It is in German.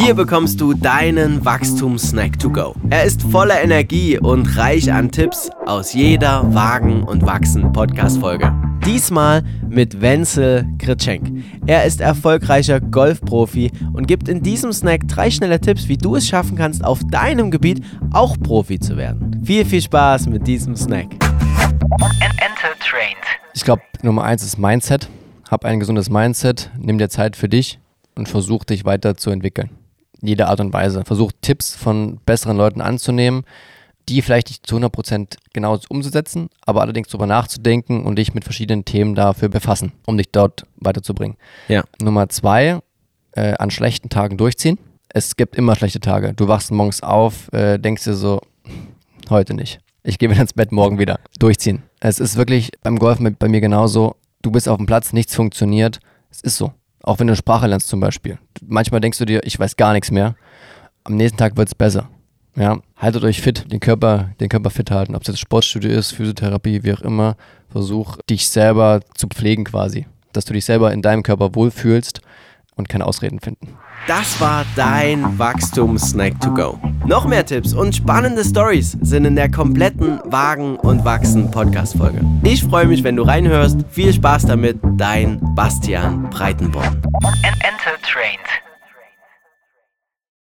Hier bekommst du deinen Wachstumssnack to go. Er ist voller Energie und reich an Tipps aus jeder Wagen und Wachsen Podcast-Folge. Diesmal mit Wenzel Kritschenk. Er ist erfolgreicher Golfprofi und gibt in diesem Snack drei schnelle Tipps, wie du es schaffen kannst, auf deinem Gebiet auch Profi zu werden. Viel, viel Spaß mit diesem Snack. Ich glaube, Nummer eins ist Mindset. Hab ein gesundes Mindset, nimm dir Zeit für dich und versuch dich weiterzuentwickeln. Jede Art und Weise. Versuch Tipps von besseren Leuten anzunehmen, die vielleicht nicht zu 100% genau umzusetzen, aber allerdings darüber nachzudenken und dich mit verschiedenen Themen dafür befassen, um dich dort weiterzubringen. Ja. Nummer zwei, äh, an schlechten Tagen durchziehen. Es gibt immer schlechte Tage. Du wachst morgens auf, äh, denkst dir so, heute nicht. Ich gehe wieder ins Bett, morgen wieder. Durchziehen. Es ist wirklich beim Golf mit, bei mir genauso. Du bist auf dem Platz, nichts funktioniert. Es ist so. Auch wenn du eine Sprache lernst zum Beispiel. Manchmal denkst du dir, ich weiß gar nichts mehr. Am nächsten Tag wird es besser. Ja, haltet euch fit, den Körper, den Körper fit halten. Ob es jetzt Sportstudio ist, Physiotherapie, wie auch immer. Versuch, dich selber zu pflegen quasi. Dass du dich selber in deinem Körper wohlfühlst und keine Ausreden finden. Das war dein Wachstum-Snack to go. Noch mehr Tipps und spannende Stories sind in der kompletten Wagen und Wachsen Podcast-Folge. Ich freue mich, wenn du reinhörst. Viel Spaß damit, dein Bastian Breitenborn. Enter Trained.